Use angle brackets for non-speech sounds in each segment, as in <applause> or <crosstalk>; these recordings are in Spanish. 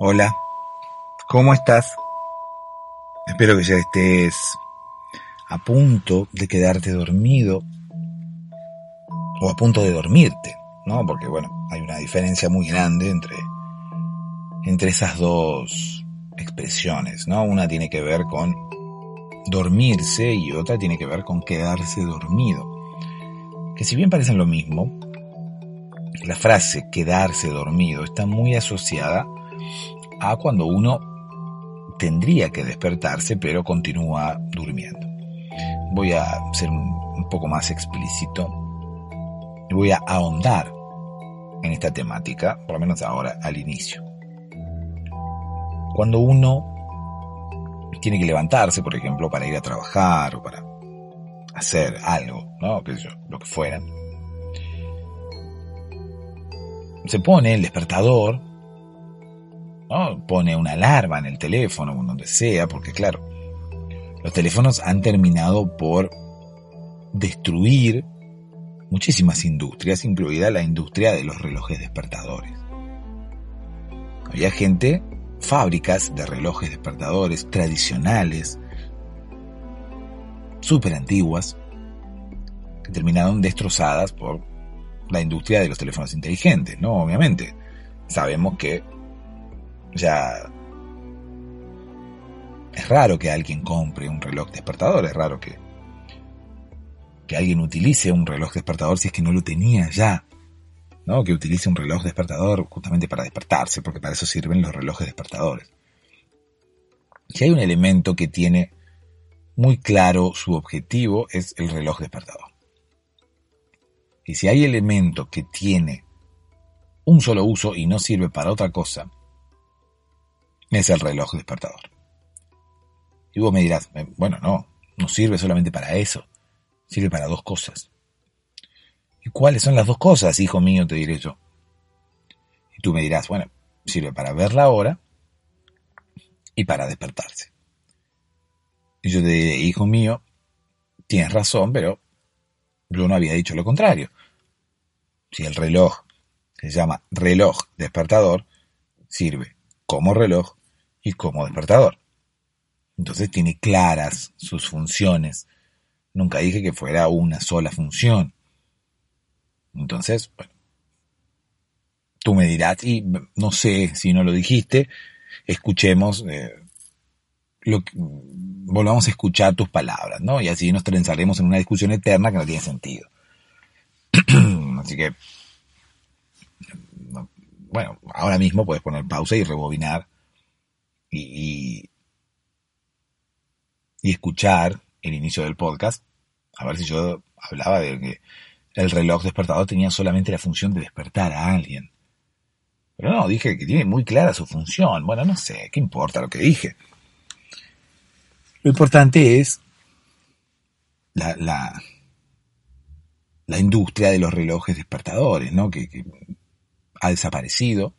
Hola, ¿cómo estás? Espero que ya estés a punto de quedarte dormido o a punto de dormirte, ¿no? Porque bueno, hay una diferencia muy grande entre, entre esas dos expresiones, ¿no? Una tiene que ver con dormirse y otra tiene que ver con quedarse dormido. Que si bien parecen lo mismo, la frase quedarse dormido está muy asociada a cuando uno tendría que despertarse pero continúa durmiendo. Voy a ser un poco más explícito y voy a ahondar en esta temática, por lo menos ahora al inicio. Cuando uno tiene que levantarse, por ejemplo, para ir a trabajar o para hacer algo, ¿no? Lo que fuera. Se pone el despertador Pone una alarma en el teléfono donde sea, porque claro, los teléfonos han terminado por destruir muchísimas industrias, incluida la industria de los relojes despertadores. Había gente, fábricas de relojes despertadores tradicionales, súper antiguas, que terminaron destrozadas por la industria de los teléfonos inteligentes, ¿no? Obviamente. Sabemos que ya es raro que alguien compre un reloj despertador, es raro que, que alguien utilice un reloj despertador si es que no lo tenía ya. ¿no? Que utilice un reloj despertador justamente para despertarse, porque para eso sirven los relojes despertadores. Si hay un elemento que tiene muy claro su objetivo, es el reloj despertador. Y si hay elemento que tiene un solo uso y no sirve para otra cosa, es el reloj despertador. Y vos me dirás, bueno, no, no sirve solamente para eso, sirve para dos cosas. ¿Y cuáles son las dos cosas, hijo mío? Te diré yo. Y tú me dirás, bueno, sirve para ver la hora y para despertarse. Y yo te diré, hijo mío, tienes razón, pero yo no había dicho lo contrario. Si el reloj se llama reloj despertador, sirve como reloj y como despertador. Entonces tiene claras sus funciones. Nunca dije que fuera una sola función. Entonces, bueno, tú me dirás, y no sé si no lo dijiste, escuchemos, eh, volvamos a escuchar tus palabras, ¿no? Y así nos trenzaremos en una discusión eterna que no tiene sentido. <clears throat> así que, bueno, ahora mismo puedes poner pausa y rebobinar y, y, escuchar el inicio del podcast, a ver si yo hablaba de que el reloj despertador tenía solamente la función de despertar a alguien. Pero no, dije que tiene muy clara su función. Bueno, no sé, ¿qué importa lo que dije? Lo importante es la, la, la industria de los relojes despertadores, ¿no? Que, que ha desaparecido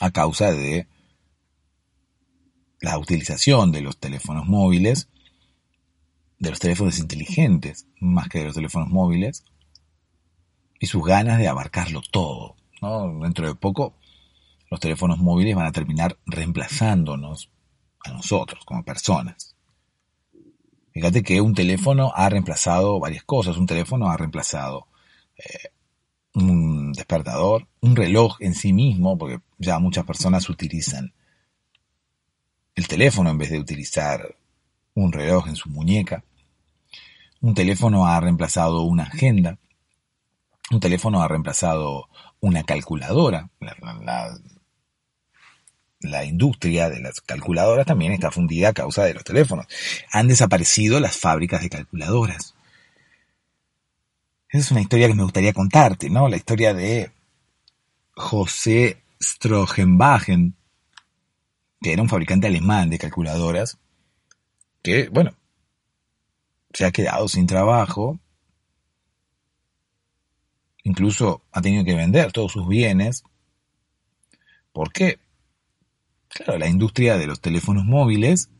a causa de la utilización de los teléfonos móviles, de los teléfonos inteligentes, más que de los teléfonos móviles, y sus ganas de abarcarlo todo. Dentro de poco, los teléfonos móviles van a terminar reemplazándonos a nosotros como personas. Fíjate que un teléfono ha reemplazado varias cosas. Un teléfono ha reemplazado eh, un despertador, un reloj en sí mismo, porque ya muchas personas utilizan el teléfono en vez de utilizar un reloj en su muñeca. Un teléfono ha reemplazado una agenda. Un teléfono ha reemplazado una calculadora. La, industria de las calculadoras también está fundida a causa de los teléfonos. Han desaparecido las fábricas de calculadoras. Esa es una historia que me gustaría contarte, ¿no? La historia de José Strogenbachen, que era un fabricante alemán de calculadoras, que, bueno, se ha quedado sin trabajo, incluso ha tenido que vender todos sus bienes, porque, claro, la industria de los teléfonos móviles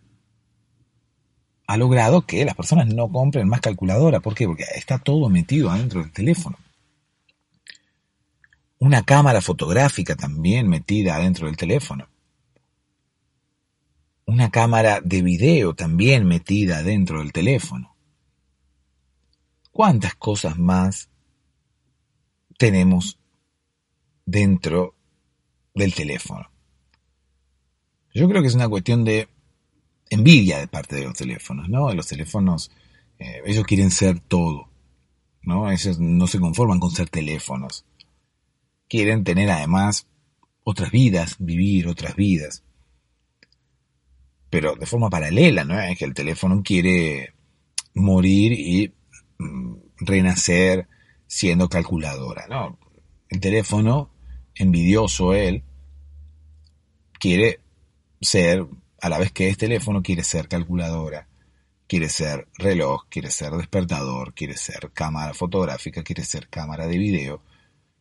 ha logrado que las personas no compren más calculadora. ¿Por qué? Porque está todo metido adentro del teléfono. una cámara fotográfica también metida adentro del teléfono, una cámara de video también metida dentro del teléfono. ¿Cuántas cosas más tenemos dentro del teléfono? Yo creo que es una cuestión de envidia de parte de los teléfonos, ¿no? Los teléfonos, eh, ellos quieren ser todo, ¿no? Ellos no se conforman con ser teléfonos. Quieren tener además otras vidas, vivir otras vidas. Pero de forma paralela, ¿no? Es que el teléfono quiere morir y mm, renacer siendo calculadora, ¿no? El teléfono, envidioso él, quiere ser a la vez que es teléfono, quiere ser calculadora, quiere ser reloj, quiere ser despertador, quiere ser cámara fotográfica, quiere ser cámara de video,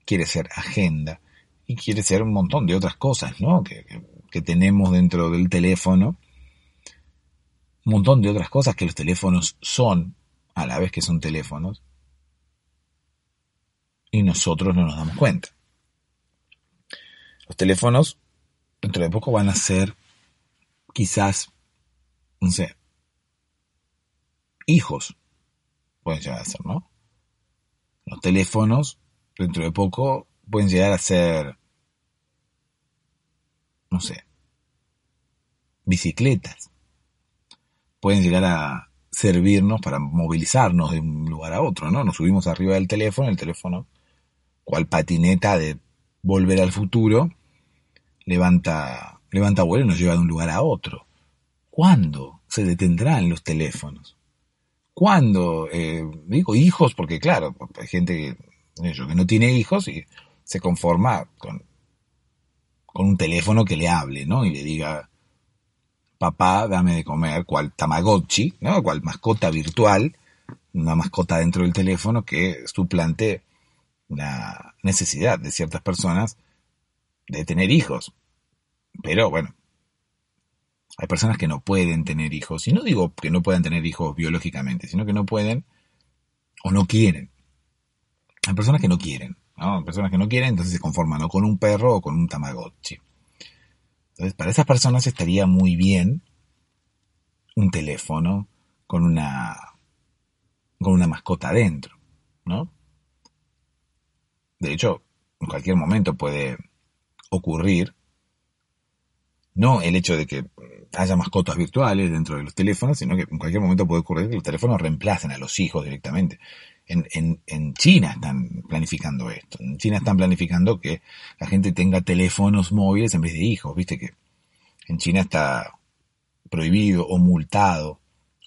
quiere ser agenda y quiere ser un montón de otras cosas, ¿no? Que, que tenemos dentro del teléfono. Un montón de otras cosas que los teléfonos son, a la vez que son teléfonos, y nosotros no nos damos cuenta. Los teléfonos, dentro de poco, van a ser quizás, no sé, hijos pueden llegar a ser, ¿no? Los teléfonos, dentro de poco, pueden llegar a ser, no sé, bicicletas. Pueden llegar a servirnos para movilizarnos de un lugar a otro, ¿no? Nos subimos arriba del teléfono, el teléfono, cual patineta de volver al futuro, levanta levanta vuelo y nos lleva de un lugar a otro. ¿Cuándo se detendrán los teléfonos? ¿Cuándo? Eh, digo hijos, porque claro, hay gente que, no tiene hijos y se conforma con, con un teléfono que le hable, ¿no? Y le diga, papá, dame de comer, cual Tamagotchi, ¿no? Cual mascota virtual, una mascota dentro del teléfono que suplante la necesidad de ciertas personas de tener hijos. Pero bueno, hay personas que no pueden tener hijos. Y no digo que no puedan tener hijos biológicamente, sino que no pueden o no quieren. Hay personas que no quieren, ¿no? Personas que no quieren, entonces se conforman o con un perro o con un tamagotchi. Entonces, para esas personas estaría muy bien un teléfono con una con una mascota adentro, ¿no? De hecho, en cualquier momento puede ocurrir no el hecho de que haya mascotas virtuales dentro de los teléfonos, sino que en cualquier momento puede ocurrir que los teléfonos reemplacen a los hijos directamente. En, China están planificando esto. En China están planificando que la gente tenga teléfonos móviles en vez de hijos. Viste que en China está prohibido o multado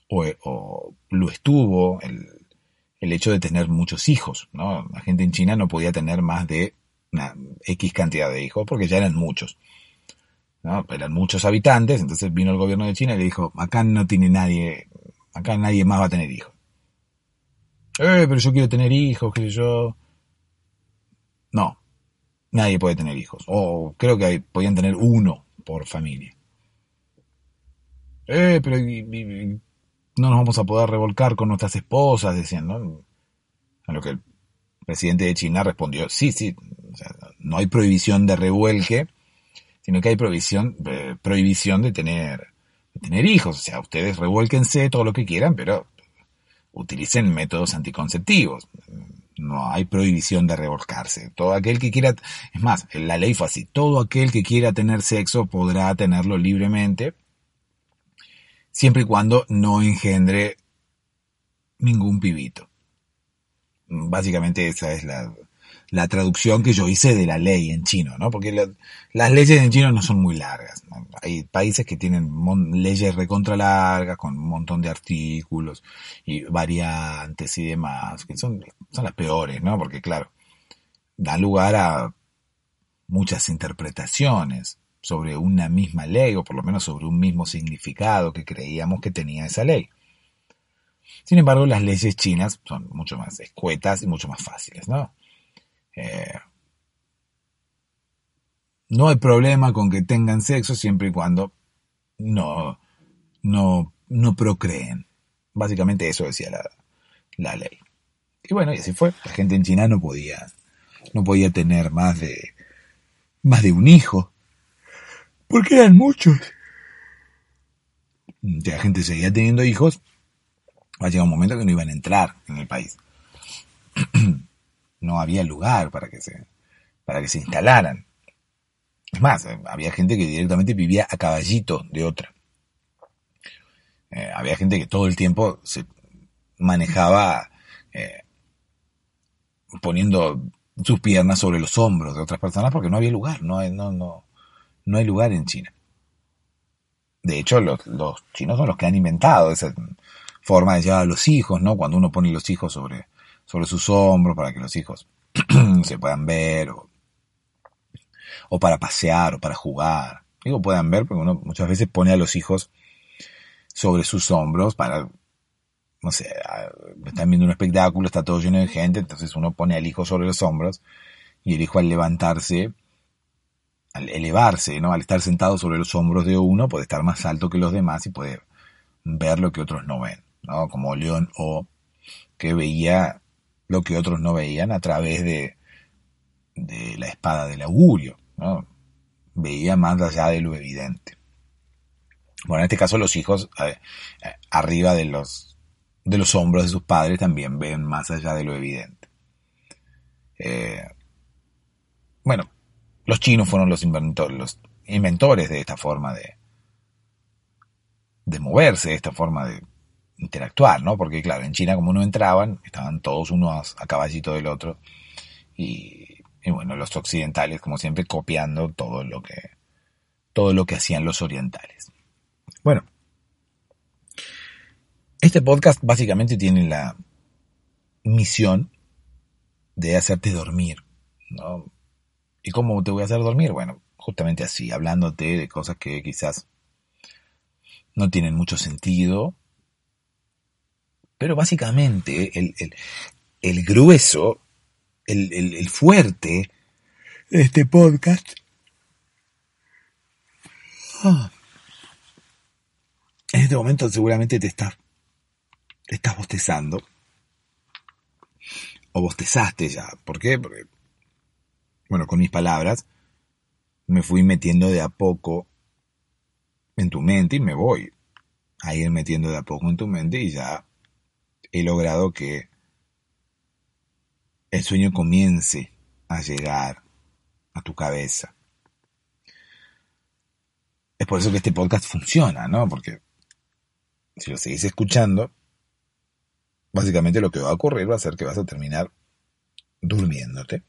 o, lo estuvo el, hecho de tener muchos hijos. ¿no? La gente en China no podía tener más de una X cantidad de hijos porque ya eran muchos. Eran muchos habitantes, entonces vino el gobierno de China y le dijo, acá no tiene nadie, acá nadie más va a tener hijos. Eh, pero yo quiero tener hijos, que yo... No, nadie puede tener hijos. O creo que podían tener uno por familia. Eh, pero no nos vamos a poder revolcar con nuestras esposas, decían, ¿no? A lo que el presidente de China respondió, sí, sí, no hay prohibición de revuelque, sino que hay prohibición, eh, prohibición de tener, de tener hijos. O sea, ustedes revuélquense todo lo que quieran, pero utilicen métodos anticonceptivos. No hay prohibición de revolcarse. Todo aquel que quiera, es más, la ley fue así, todo aquel que quiera tener sexo podrá tenerlo libremente, siempre y cuando no engendre ningún pibito. Básicamente esa es la, la traducción que yo hice de la ley en chino, ¿no? Porque las leyes en chino no son muy largas. Hay países que tienen leyes recontra largas con un montón de artículos y variantes y demás, que son, son las peores, ¿no? Porque claro, dan lugar a muchas interpretaciones sobre una misma ley o por lo menos sobre un mismo significado que creíamos que tenía esa ley. Sin embargo, las leyes chinas son mucho más escuetas y mucho más fáciles, ¿no? Eh, no hay problema con que tengan sexo siempre y cuando no, no, no procreen. Básicamente eso decía la, la ley. Y bueno, y así fue. La gente en China no podía, no podía tener más de, más de un hijo, porque eran muchos. La gente seguía teniendo hijos, va a llegar un momento que no iban a entrar en el país. <clears throat> no había lugar para que se, para que se instalaran. Es más, había gente que directamente vivía a caballito de otra. Eh, había gente que todo el tiempo se manejaba eh, poniendo sus piernas sobre los hombros de otras personas porque no había lugar, no hay, no, no, no hay lugar en China. De hecho, los, los chinos son los que han inventado esa forma de llevar a los hijos, ¿no? Cuando uno pone los hijos sobre, sobre sus hombros para que los hijos <clears throat> se puedan ver, o, o para pasear, o para jugar. Digo, puedan ver, porque uno muchas veces pone a los hijos sobre sus hombros para no sé, están viendo un espectáculo, está todo lleno de gente, entonces uno pone al hijo sobre los hombros y el hijo al levantarse, al elevarse, ¿no? Al estar sentado sobre los hombros de uno, puede estar más alto que los demás y puede ver lo que otros no ven, ¿no? Como León O, que veía lo que otros no veían a través de, de la espada del augurio, ¿no? Veía más allá de lo evidente. Bueno, en este caso los hijos arriba de los de los hombros de sus padres también ven más allá de lo evidente. Eh, bueno, los chinos fueron los los inventores de esta forma de, de moverse, de esta forma de interactuar, ¿no? Porque claro, en China como no entraban, estaban todos uno a, caballito del otro y, y, bueno, los occidentales como siempre copiando todo lo que todo lo que hacían los orientales. Bueno, este podcast básicamente tiene la misión de hacerte dormir, ¿no? ¿Y cómo te voy a hacer dormir? Bueno, justamente así, hablándote de cosas que quizás no tienen mucho sentido, pero básicamente el, grueso, el, fuerte de este podcast ah, en este momento seguramente te está estás bostezando. O bostezaste ya. ¿Por qué? Porque, bueno, con mis palabras, me fui metiendo de a poco en tu mente y me voy a ir metiendo de a poco en tu mente y ya he logrado que el sueño comience a llegar a tu cabeza. Es por eso que este podcast funciona, ¿no? Porque si lo seguís escuchando, básicamente lo que va a ocurrir va a ser que vas a terminar durmiéndote.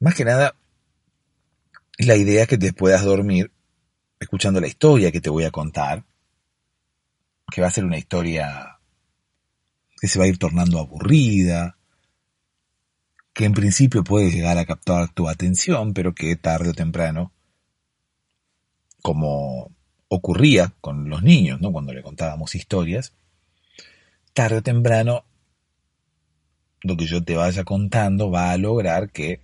Más que nada, la idea es que te puedas dormir escuchando la historia que te voy a contar, que va a ser una historia que se va a ir tornando aburrida, que en principio puede llegar a captar tu atención, pero que tarde o temprano, como ocurría con los niños, ¿no? Cuando le contábamos historias, tarde o temprano lo que yo te vaya contando va a lograr que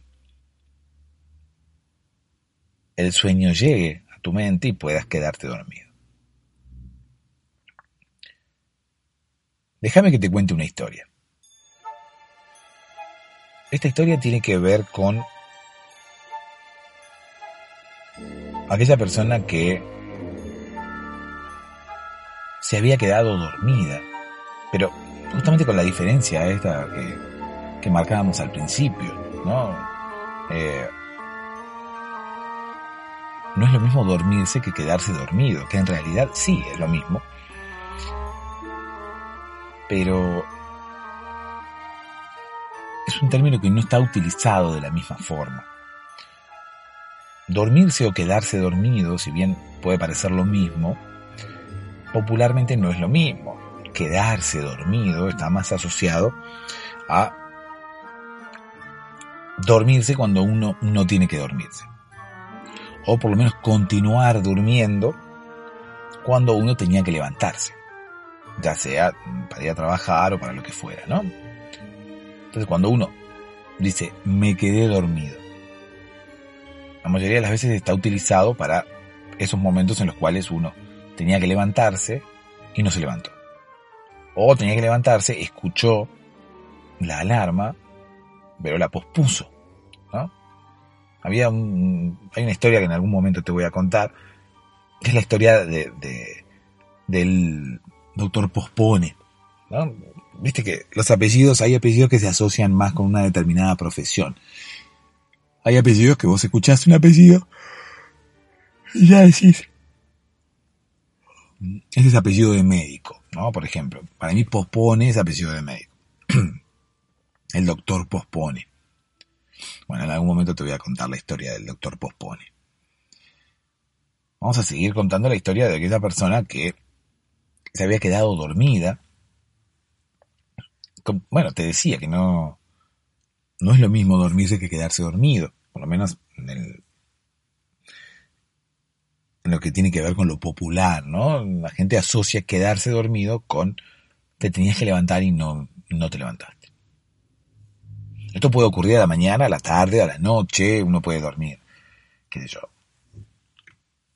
el sueño llegue a tu mente y puedas quedarte dormido. Déjame que te cuente una historia. Esta historia tiene que ver con aquella persona que se había quedado dormida. Pero justamente con la diferencia esta que, marcábamos al principio, ¿no? Eh, no es lo mismo dormirse que quedarse dormido, que en realidad sí es lo mismo. Pero es un término que no está utilizado de la misma forma. Dormirse o quedarse dormido, si bien puede parecer lo mismo, popularmente no es lo mismo. Quedarse dormido está más asociado a dormirse cuando uno no tiene que dormirse. O por lo menos continuar durmiendo cuando uno tenía que levantarse. Ya sea para ir a trabajar o para lo que fuera, ¿no? Entonces cuando uno dice, me quedé dormido, la mayoría de las veces está utilizado para esos momentos en los cuales uno tenía que levantarse y no se levantó. O tenía que levantarse, escuchó la alarma, pero la pospuso, ¿no? Había un, hay una historia que en algún momento te voy a contar, que es la historia de, del doctor Pospone, ¿no? Viste que los apellidos, hay apellidos que se asocian más con una determinada profesión. Hay apellidos que vos escuchás un apellido y ya decís, ese es apellido de médico, ¿no? Por ejemplo, para mí pospone es apellido de médico. <clears throat> El doctor pospone. Bueno, en algún momento te voy a contar la historia del doctor pospone. Vamos a seguir contando la historia de aquella persona que se había quedado dormida. Bueno, te decía que no, no es lo mismo dormirse que quedarse dormido, por lo menos en, el, en lo que tiene que ver con lo popular, ¿no? La gente asocia quedarse dormido con te tenías que levantar y no, no te levantaste. Esto puede ocurrir a la mañana, a la tarde, a la noche, uno puede dormir, qué sé yo,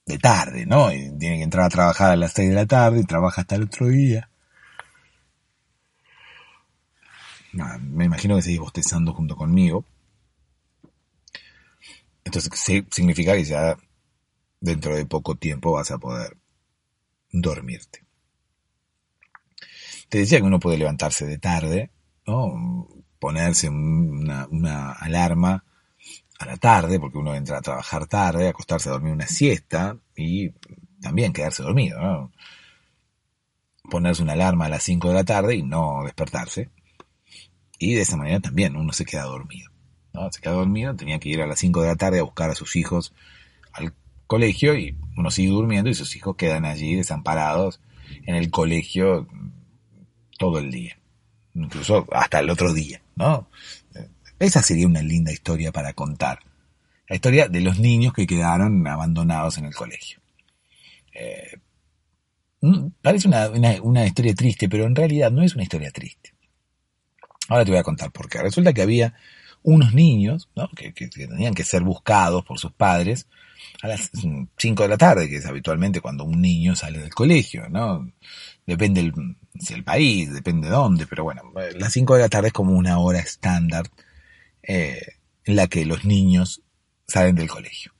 de tarde, ¿no? Y tiene que entrar a trabajar a las 6 de la tarde y trabaja hasta el otro día. me imagino que seguís bostezando junto conmigo. Entonces significa que ya dentro de poco tiempo vas a poder dormirte. Te decía que uno puede levantarse de tarde, ¿no? ponerse una, una alarma a la tarde, porque uno entra a trabajar tarde, acostarse a dormir una siesta y también quedarse dormido, ¿no? Ponerse una alarma a las 5 de la tarde y no despertarse. Y de esa manera también uno se queda dormido. ¿no? Se queda dormido, tenía que ir a las 5 de la tarde a buscar a sus hijos al colegio y uno sigue durmiendo y sus hijos quedan allí desamparados en el colegio todo el día. Incluso hasta el otro día, ¿no? Esa sería una linda historia para contar. La historia de los niños que quedaron abandonados en el colegio. Eh, mm, parece una, historia triste, pero en realidad no es una historia triste. Ahora te voy a contar por qué. Resulta que había unos niños que, tenían que ser buscados por sus padres a las 5 de la tarde, que es habitualmente cuando un niño sale del colegio, ¿no? Depende del, país, depende de dónde, pero bueno, las 5 de la tarde es como una hora estándar eh, en la que los niños salen del colegio.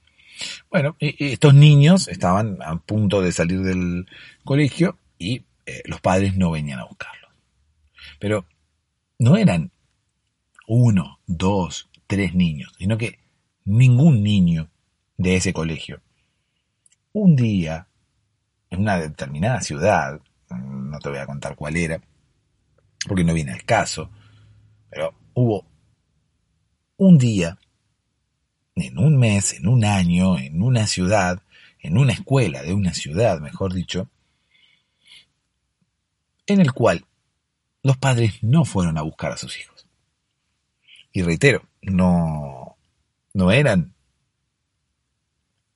Bueno, estos niños estaban a punto de salir del colegio y eh, los padres no venían a buscarlos. Pero no eran uno, dos, tres niños, sino que ningún niño de ese colegio. Un día, en una determinada ciudad, no te voy a contar cuál era, porque no viene al caso, pero hubo un día, en un mes, en un año, en una ciudad, en una escuela de una ciudad, mejor dicho, en el cual los padres no fueron a buscar a sus hijos. Y reitero, no, no eran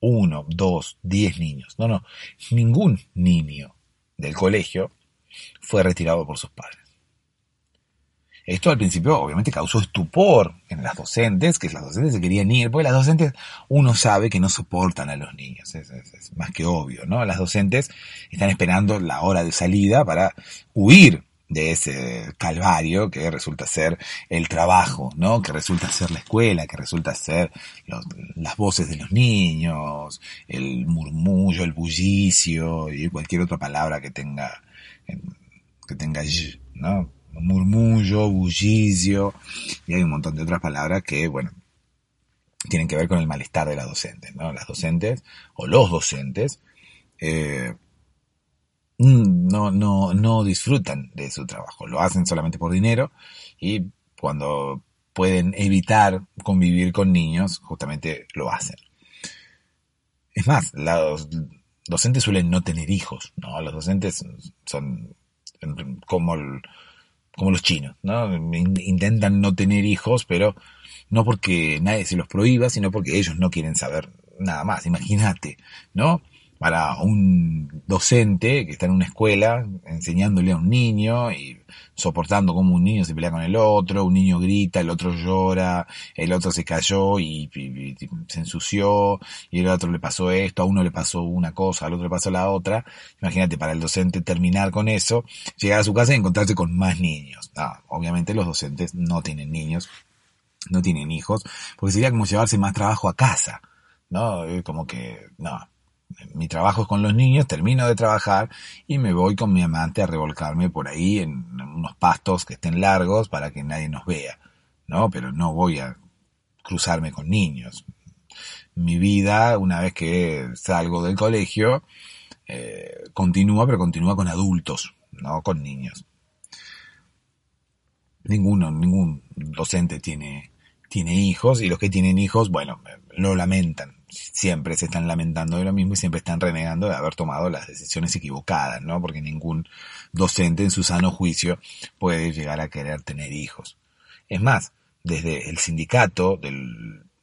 uno, dos, diez niños. No, no. Ningún niño del colegio fue retirado por sus padres. Esto al principio obviamente causó estupor en las docentes, que las docentes se querían ir, porque las docentes uno sabe que no soportan a los niños, es, más que obvio, ¿no? Las docentes están esperando la hora de salida para huir de ese calvario que resulta ser el trabajo, ¿no? Que resulta ser la escuela, que resulta ser las voces de los niños, el murmullo, el bullicio y cualquier otra palabra que tenga, que tenga, ¿no? Murmullo, bullicio, y hay un montón de otras palabras que, bueno, tienen que ver con el malestar de las docentes, ¿no? Las docentes, o los docentes, eh, no, no, no disfrutan de su trabajo, lo hacen solamente por dinero y cuando pueden evitar convivir con niños, justamente lo hacen. Es más, los docentes suelen no tener hijos, ¿no? Los docentes son como como los chinos, ¿no? Intentan no tener hijos, pero no porque nadie se los prohíba, sino porque ellos no quieren saber nada más. Imagínate, ¿no? Para un docente que está en una escuela enseñándole a un niño y soportando como un niño se pelea con el otro, un niño grita, el otro llora, el otro se cayó y, se ensució y el otro le pasó esto, a uno le pasó una cosa, al otro le pasó la otra. Imagínate para el docente terminar con eso, llegar a su casa y encontrarse con más niños. obviamente los docentes no tienen niños, no tienen hijos, porque sería como llevarse más trabajo a casa, ¿no? Como que, no, mi trabajo es con los niños, termino de trabajar y me voy con mi amante a revolcarme por ahí en unos pastos que estén largos para que nadie nos vea, ¿no? Pero no voy a cruzarme con niños. Mi vida, una vez que salgo del colegio, eh, continúa, pero continúa con adultos, no con niños. Ninguno, ningún docente tiene, tiene hijos y los que tienen hijos, bueno, lo lamentan siempre se están lamentando de lo mismo y siempre están renegando de haber tomado las decisiones equivocadas, ¿no? Porque ningún docente en su sano juicio puede llegar a querer tener hijos. Es más, desde el sindicato de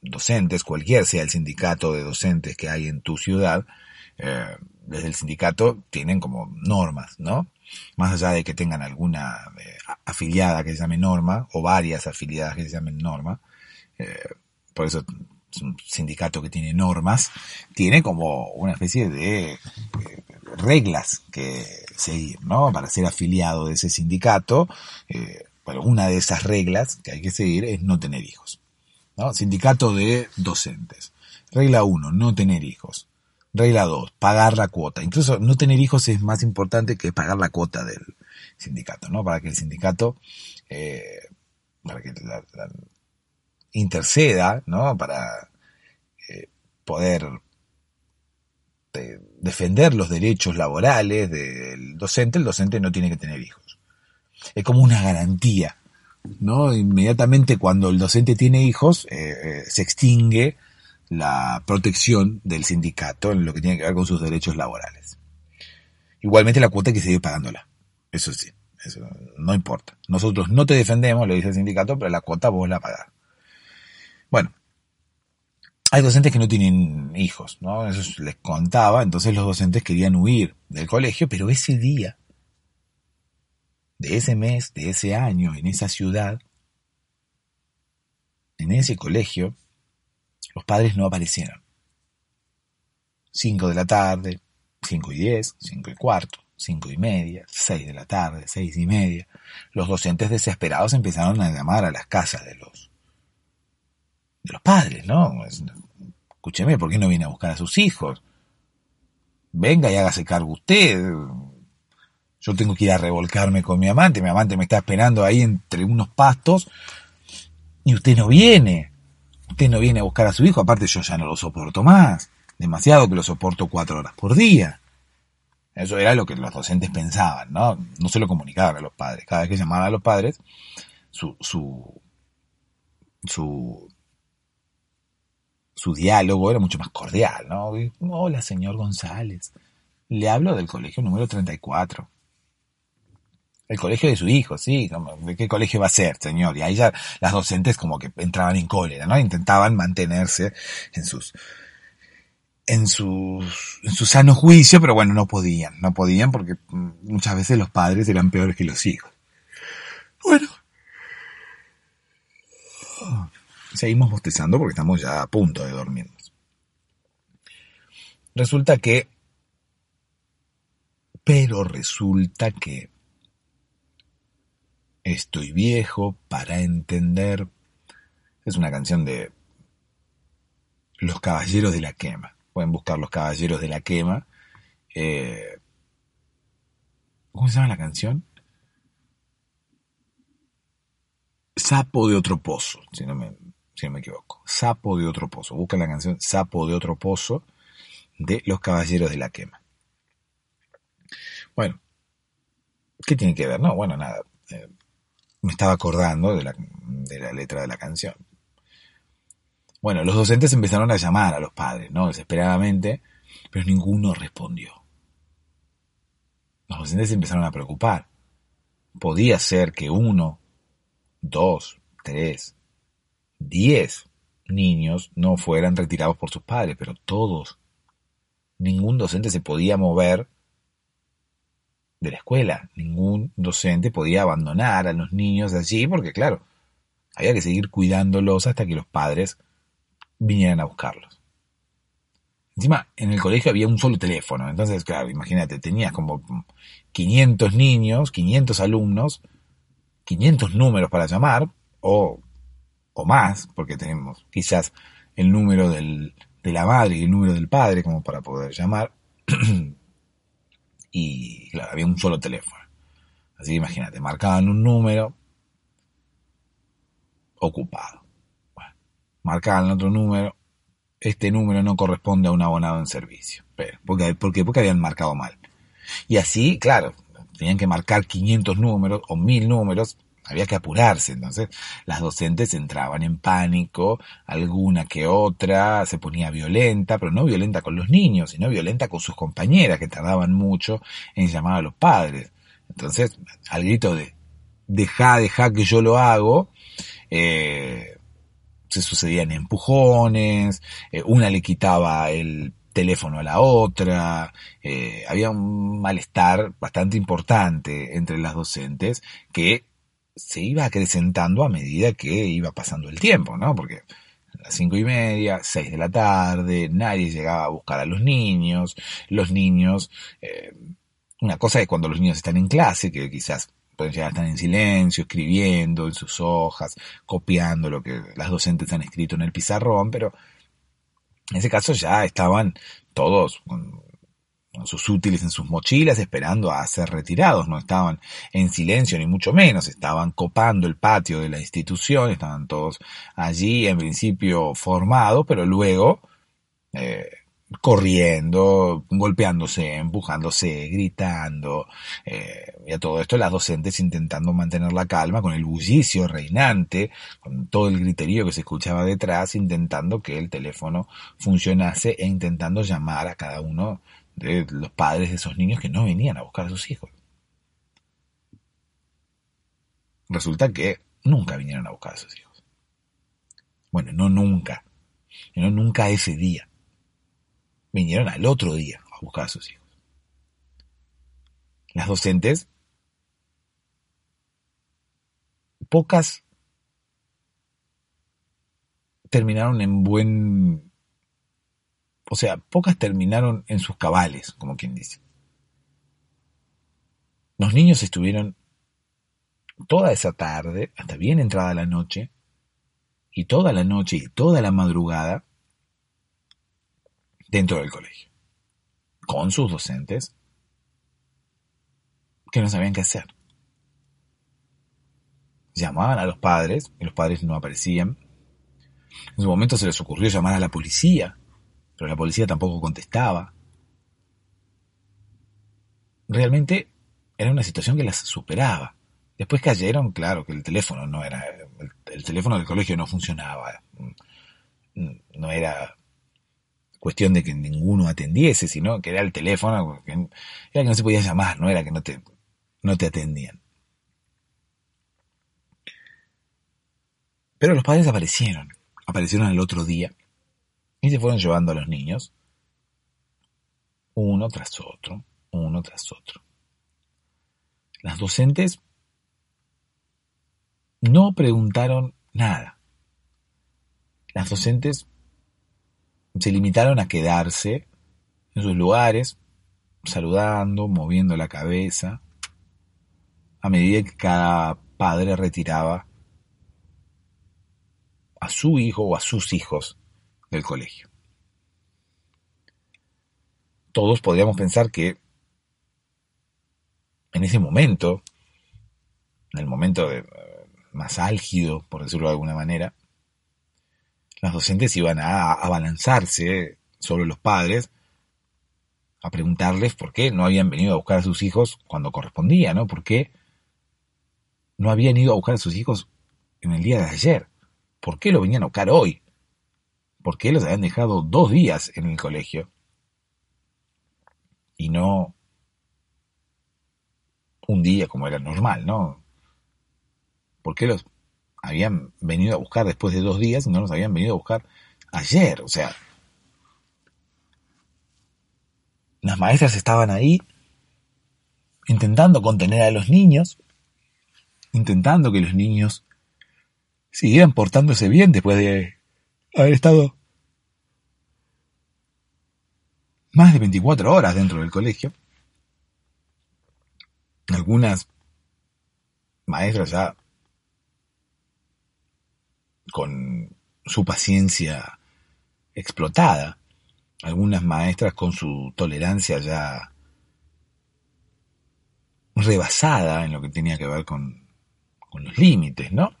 docentes, cualquier sea el sindicato de docentes que hay en tu ciudad, eh, desde el sindicato tienen como normas, ¿no? Más allá de que tengan alguna eh, afiliada que se llame norma, o varias afiliadas que se llamen norma, eh, por eso un sindicato que tiene normas, tiene como una especie de eh, reglas que seguir, ¿no? Para ser afiliado de ese sindicato, eh, una de esas reglas que hay que seguir es no tener hijos, ¿no? Sindicato de docentes. Regla 1, no tener hijos. Regla 2, pagar la cuota. Incluso no tener hijos es más importante que pagar la cuota del sindicato, ¿no? Para que el sindicato, eh, para que la, interceda, ¿no? Para eh, poder eh, defender los derechos laborales del docente, el docente no tiene que tener hijos. Es como una garantía, ¿no? Inmediatamente cuando el docente tiene hijos, eh, se extingue la protección del sindicato en lo que tiene que ver con sus derechos laborales. Igualmente la cuota hay que seguir pagándola. Eso sí, eso no importa. Nosotros no te defendemos, le dice el sindicato, pero la cuota vos la pagás. Bueno, hay docentes que no tienen hijos, ¿no? Eso les contaba, entonces los docentes querían huir del colegio, pero ese día, de ese mes, de ese año, en esa ciudad, en ese colegio, los padres no aparecieron. Cinco de la tarde, cinco y diez, cinco y cuarto, cinco y media, seis de la tarde, seis y media. Los docentes desesperados empezaron a llamar a las casas de los de los padres, ¿no? Escúcheme, ¿por qué no viene a buscar a sus hijos? Venga y hágase cargo usted. Yo tengo que ir a revolcarme con mi amante, mi amante me está esperando ahí entre unos pastos y usted no viene. Usted no viene a buscar a su hijo, aparte yo ya no lo soporto más. Demasiado que lo soporto cuatro horas por día. Eso era lo que los docentes pensaban, ¿no? No se lo comunicaban a los padres. Cada vez que llamaban a los padres, su, su, su su diálogo era mucho más cordial, ¿no? Hola, señor González. Le hablo del colegio número 34. El colegio de su hijo, sí. ¿De qué colegio va a ser, señor? Y ahí ya las docentes como que entraban en cólera, ¿no? Intentaban mantenerse en sus, en sus, en su sano juicio, pero bueno, no podían, no podían porque muchas veces los padres eran peores que los hijos. Bueno, Seguimos bostezando porque estamos ya a punto de dormirnos. Resulta que... Pero resulta que... Estoy viejo para entender. Es una canción de Los Caballeros de la Quema. Pueden buscar Los Caballeros de la Quema. Eh, ¿Cómo se llama la canción? Sapo de otro pozo, si no me, si no me equivoco. Sapo de otro pozo. Busca la canción Sapo de otro pozo de Los Caballeros de la Quema. Bueno, ¿qué tiene que ver? No, bueno, nada. Eh, me estaba acordando de la, de la letra de la canción. Bueno, los docentes empezaron a llamar a los padres, ¿no? Desesperadamente, pero ninguno respondió. Los docentes empezaron a preocupar. Podía ser que uno, dos, tres, 10 niños no fueran retirados por sus padres, pero todos ningún docente se podía mover de la escuela. Ningún docente podía abandonar a los niños allí porque, claro, había que seguir cuidándolos hasta que los padres vinieran a buscarlos. Encima, en el colegio había un solo teléfono. Entonces, claro, imagínate, tenías como 500 niños, 500 alumnos, 500 números para llamar, o, o más, porque tenemos quizás el número del, de la madre y el número del padre como para poder llamar. <clears throat> y claro, había un solo teléfono. Así que imagínate, marcaban un número ocupado. Bueno, marcaban otro número, este número no corresponde a un abonado en servicio. Porque, porque, porque habían marcado mal. Y así, claro, tenían que marcar 500 números o 1000 números había que apurarse, entonces las docentes entraban en pánico, alguna que otra se ponía violenta, pero no violenta con los niños, sino violenta con sus compañeras que tardaban mucho en llamar a los padres. Entonces, al grito de deja, deja que yo lo hago, eh, se sucedían empujones, eh, una le quitaba el teléfono a la otra, eh, había un malestar bastante importante entre las docentes que se iba acrecentando a medida que iba pasando el tiempo, ¿no? Porque a las cinco y media, seis de la tarde, nadie llegaba a buscar a los niños, los niños, eh, una cosa es cuando los niños están en clase, que quizás pueden llegar a estar en silencio, escribiendo en sus hojas, copiando lo que las docentes han escrito en el pizarrón, pero en ese caso ya estaban todos con sus útiles en sus mochilas esperando a ser retirados, no estaban en silencio ni mucho menos, estaban copando el patio de la institución, estaban todos allí en principio formados, pero luego eh, corriendo, golpeándose, empujándose, gritando, eh, y a todo esto las docentes intentando mantener la calma con el bullicio reinante, con todo el griterío que se escuchaba detrás, intentando que el teléfono funcionase e intentando llamar a cada uno de los padres de esos niños que no venían a buscar a sus hijos. Resulta que nunca vinieron a buscar a sus hijos. Bueno, no nunca, no nunca ese día. Vinieron al otro día a buscar a sus hijos. Las docentes, pocas terminaron en buen o sea, pocas terminaron en sus cabales, como quien dice. Los niños estuvieron toda esa tarde, hasta bien entrada la noche, y toda la noche y toda la madrugada dentro del colegio, con sus docentes, que no sabían qué hacer. Llamaban a los padres, y los padres no aparecían. En su momento se les ocurrió llamar a la policía, pero la policía tampoco contestaba. Realmente era una situación que las superaba. Después cayeron, claro, que el teléfono no era, el, teléfono del colegio no funcionaba. No era cuestión de que ninguno atendiese, sino que era el teléfono, era que no se podía llamar, no era que no te, no te atendían. Pero los padres aparecieron, aparecieron el otro día y se fueron llevando a los niños, uno tras otro, uno tras otro. Las docentes no preguntaron nada. Las docentes se limitaron a quedarse en sus lugares, saludando, moviendo la cabeza, a medida que cada padre retiraba a su hijo o a sus hijos del colegio. Todos podríamos pensar que en ese momento, en el momento eh, más álgido, por decirlo de alguna manera, las docentes iban a abalanzarse sobre los padres a preguntarles por qué no habían venido a buscar a sus hijos cuando correspondía, ¿no? ¿Por qué no habían ido a buscar a sus hijos en el día de ayer? ¿Por qué lo venían a buscar hoy? Porque los habían dejado dos días en el colegio y no un día como era normal, ¿no? ¿Por qué los habían venido a buscar después de dos días y no los habían venido a buscar ayer? O sea, las maestras estaban ahí intentando contener a los niños, intentando que los niños siguieran portándose bien después de haber estado más de 24 horas dentro del colegio. Algunas maestras ya con su paciencia explotada, algunas maestras con su tolerancia ya rebasada en lo que tenía que ver con, con los límites, ¿no?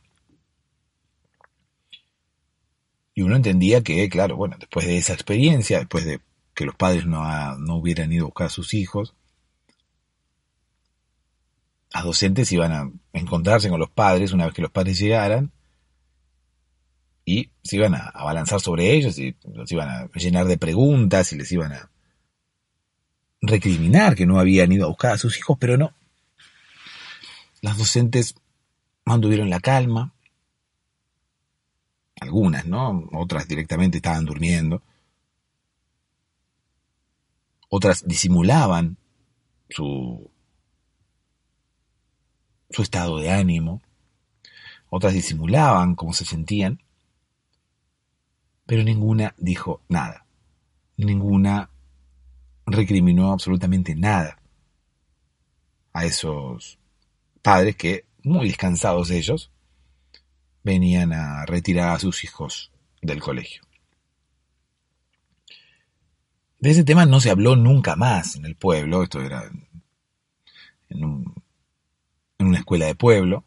Y uno entendía que, claro, bueno, después de esa experiencia, después de que los padres no, no hubieran ido a buscar a sus hijos, las docentes iban a encontrarse con los padres una vez que los padres llegaran y se iban a abalanzar sobre ellos y los iban a llenar de preguntas y les iban a recriminar que no habían ido a buscar a sus hijos, pero no. Las docentes mantuvieron la calma, algunas, ¿no? Otras directamente estaban durmiendo. Otras disimulaban su, su estado de ánimo. Otras disimulaban cómo se sentían. Pero ninguna dijo nada. Ninguna recriminó absolutamente nada a esos padres que, muy descansados ellos, venían a retirar a sus hijos del colegio. De ese tema no se habló nunca más en el pueblo, esto era en, una escuela de pueblo.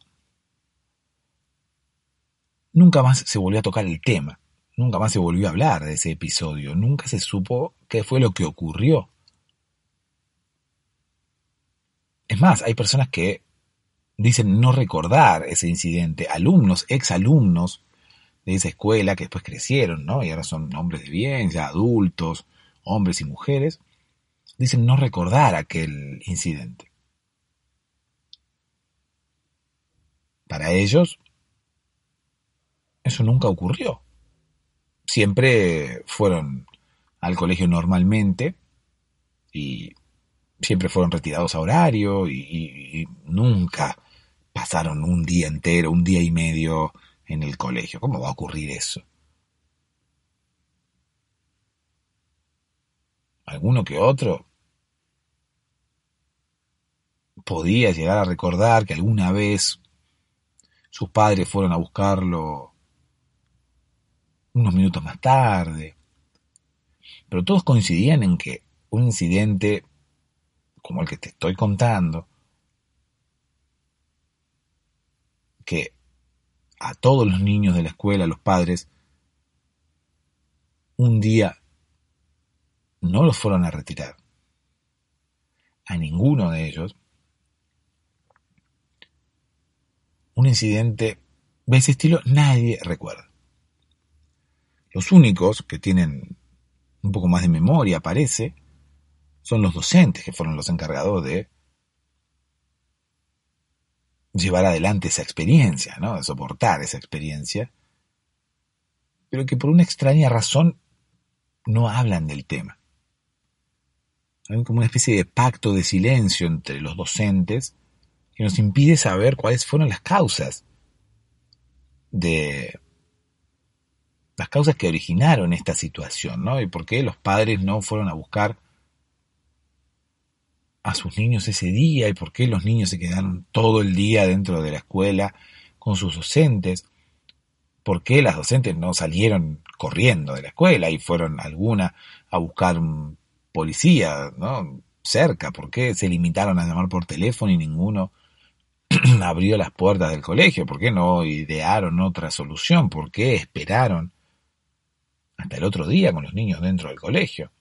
Nunca más se volvió a tocar el tema, nunca más se volvió a hablar de ese episodio, nunca se supo qué fue lo que ocurrió. Es más, hay personas que dicen no recordar ese incidente. Alumnos, exalumnos de esa escuela que después crecieron, ¿no? Y ahora son hombres de bien, ya adultos, hombres y mujeres, dicen no recordar aquel incidente. Para ellos, eso nunca ocurrió. Siempre fueron al colegio normalmente y siempre fueron retirados a horario y, y nunca pasaron un día entero, un día y medio en el colegio. ¿Cómo va a ocurrir eso? Alguno que otro podía llegar a recordar que alguna vez sus padres fueron a buscarlo unos minutos más tarde. Pero todos coincidían en que un incidente como el que te estoy contando que a todos los niños de la escuela, los padres, un día no los fueron a retirar. A ninguno de ellos. Un incidente de ese estilo nadie recuerda. Los únicos que tienen un poco más de memoria, parece, son los docentes que fueron los encargados de llevar adelante esa experiencia, ¿no? De soportar esa experiencia, pero que por una extraña razón no hablan del tema. Hay como una especie de pacto de silencio entre los docentes que nos impide saber cuáles fueron las causas de las causas que originaron esta situación, ¿no? Y por qué los padres no fueron a buscar a sus niños ese día y por qué los niños se quedaron todo el día dentro de la escuela con sus docentes, por qué las docentes no salieron corriendo de la escuela y fueron alguna a buscar policía ¿no? cerca, por qué se limitaron a llamar por teléfono y ninguno <clears throat> abrió las puertas del colegio, por qué no idearon otra solución, por qué esperaron hasta el otro día con los niños dentro del colegio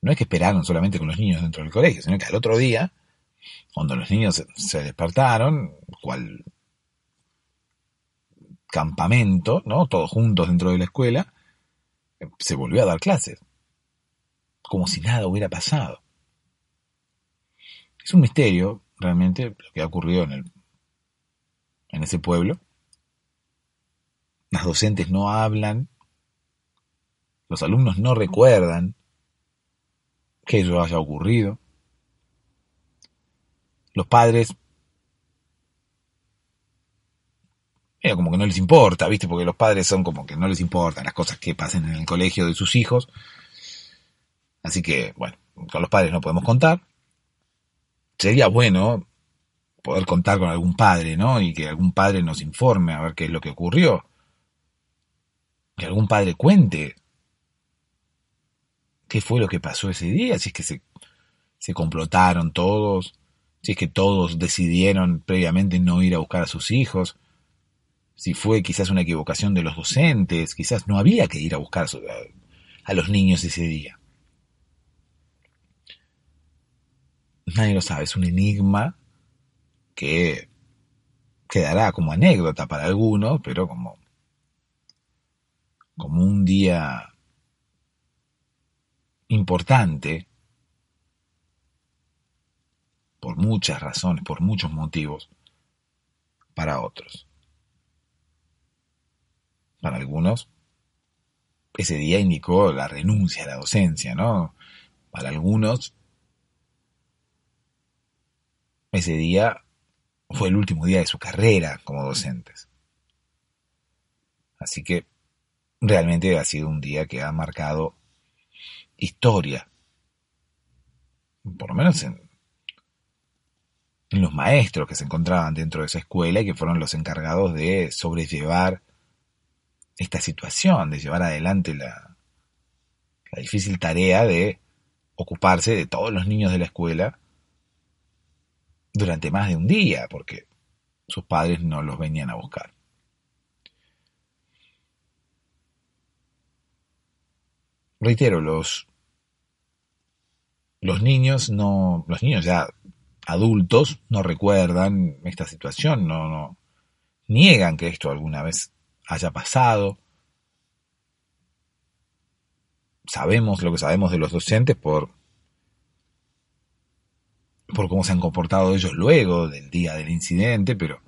no es que esperaron solamente con los niños dentro del colegio, sino que al otro día, cuando los niños se, despertaron, cual campamento, ¿no? Todos juntos dentro de la escuela, se volvió a dar clases, como si nada hubiera pasado. Es un misterio, realmente, lo que ha ocurrido en, el, en ese pueblo. Las docentes no hablan, los alumnos no recuerdan que eso haya ocurrido. Los padres eh, como que no les importa, ¿viste? Porque los padres son como que no les importan las cosas que pasen en el colegio de sus hijos. Así que, bueno, con los padres no podemos contar. Sería bueno poder contar con algún padre, ¿no? Y que algún padre nos informe a ver qué es lo que ocurrió. Que algún padre cuente qué fue lo que pasó ese día, si es que se, se complotaron todos, si es que todos decidieron previamente no ir a buscar a sus hijos, si fue quizás una equivocación de los docentes, quizás no había que ir a buscar a, los niños ese día. Nadie lo sabe, es un enigma que quedará como anécdota para algunos, pero como, como un día importante por muchas razones, por muchos motivos, para otros. Para algunos, ese día indicó la renuncia a la docencia, ¿no? Para algunos, ese día fue el último día de su carrera como docentes. Así que realmente ha sido un día que ha marcado historia. Por lo menos en, los maestros que se encontraban dentro de esa escuela y que fueron los encargados de sobrellevar esta situación, de llevar adelante la, la difícil tarea de ocuparse de todos los niños de la escuela durante más de un día, porque sus padres no los venían a buscar. Reitero, los los niños no, los niños ya adultos no recuerdan esta situación, no, no niegan que esto alguna vez haya pasado. Sabemos lo que sabemos de los docentes por por cómo se han comportado ellos luego del día del incidente, pero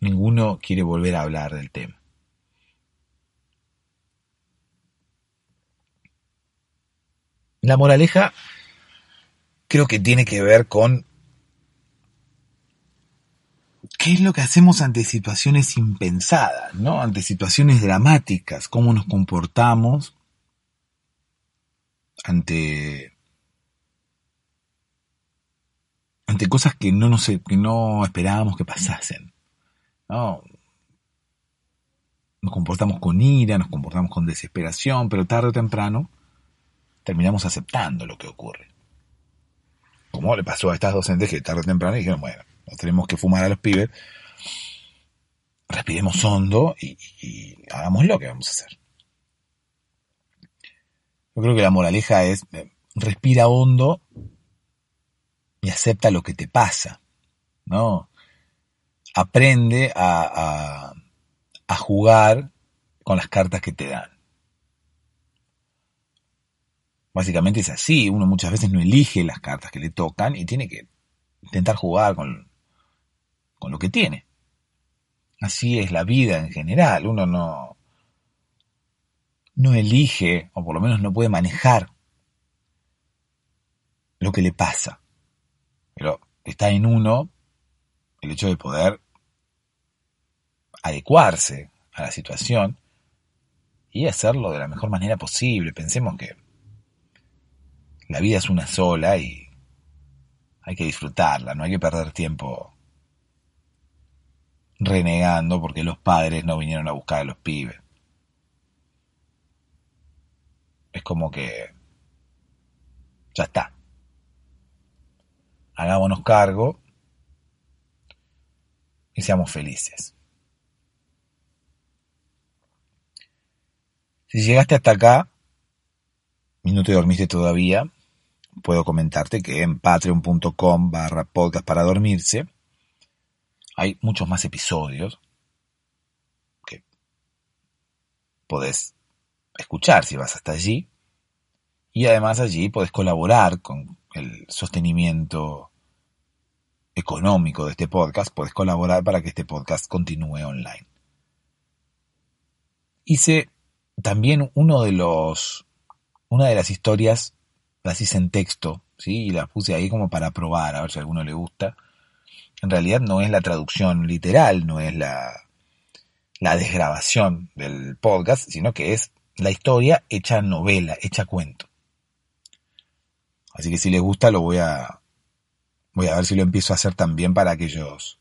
ninguno quiere volver a hablar del tema. La moraleja creo que tiene que ver con qué es lo que hacemos ante situaciones impensadas, ¿no? Ante situaciones dramáticas, cómo nos comportamos ante ante cosas que no nos, que no esperábamos que pasasen. ¿no? Nos comportamos con ira, nos comportamos con desesperación, pero tarde o temprano terminamos aceptando lo que ocurre. Como le pasó a estas docentes que tarde o temprano dijeron, bueno, nos tenemos que fumar a los pibes, respiremos hondo y, y hagamos lo que vamos a hacer. Yo creo que la moraleja es, eh, respira hondo y acepta lo que te pasa, ¿no? Aprende a, jugar con las cartas que te dan. Básicamente es así, uno muchas veces no elige las cartas que le tocan y tiene que intentar jugar con, con lo que tiene. Así es la vida en general, uno no, no elige, o por lo menos no puede manejar lo que le pasa. Pero está en uno el hecho de poder adecuarse a la situación y hacerlo de la mejor manera posible. Pensemos que la vida es una sola y hay que disfrutarla, no hay que perder tiempo renegando porque los padres no vinieron a buscar a los pibes. Es como que ya está. Hagámonos cargo y seamos felices. Si llegaste hasta acá y no te dormiste todavía, puedo comentarte que en patreon.com barra podcast para dormirse hay muchos más episodios que podés escuchar si vas hasta allí. Y además allí podés colaborar con el sostenimiento económico de este podcast, podés colaborar para que este podcast continúe online. Hice también uno de los, una de las historias las hice en texto, ¿sí? Y las puse ahí como para probar, a ver si a alguno le gusta. En realidad no es la traducción literal, no es la, la desgrabación del podcast, sino que es la historia hecha novela, hecha cuento. Así que si les gusta lo voy a voy a ver si lo empiezo a hacer también para aquellos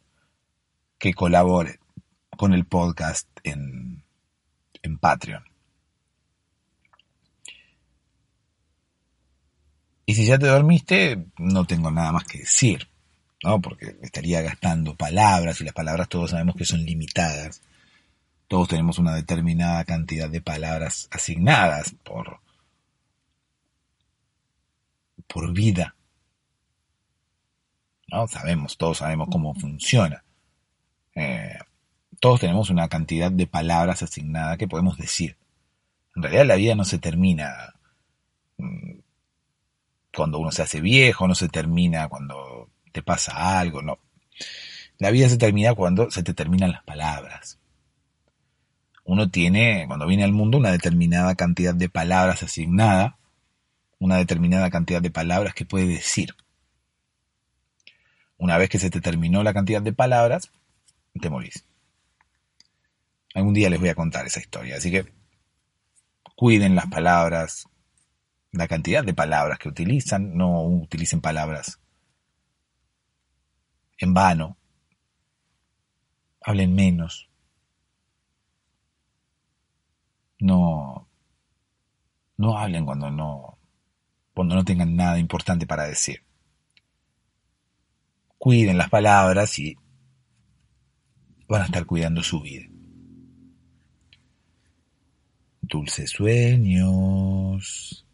que colaboren con el podcast en, en Patreon. Y si ya te dormiste, no tengo nada más que decir, ¿no? Porque estaría gastando palabras y las palabras todos sabemos que son limitadas. Todos tenemos una determinada cantidad de palabras asignadas por, por vida. ¿No? Sabemos, todos sabemos cómo funciona. Eh, todos tenemos una cantidad de palabras asignadas que podemos decir. En realidad la vida no se termina mm, cuando uno se hace viejo, no se termina cuando te pasa algo, no. La vida se termina cuando se te terminan las palabras uno tiene, cuando viene al mundo, una determinada cantidad de palabras asignada, una determinada cantidad de palabras que puede decir. Una vez que se te terminó la cantidad de palabras, te morís. Algún día les voy a contar esa historia, así que cuiden las palabras, la cantidad de palabras que utilizan, no utilicen palabras en vano, hablen menos, no, no hablen cuando no, cuando no tengan nada importante para decir. Cuiden las palabras y van a estar cuidando su vida. Dulces sueños.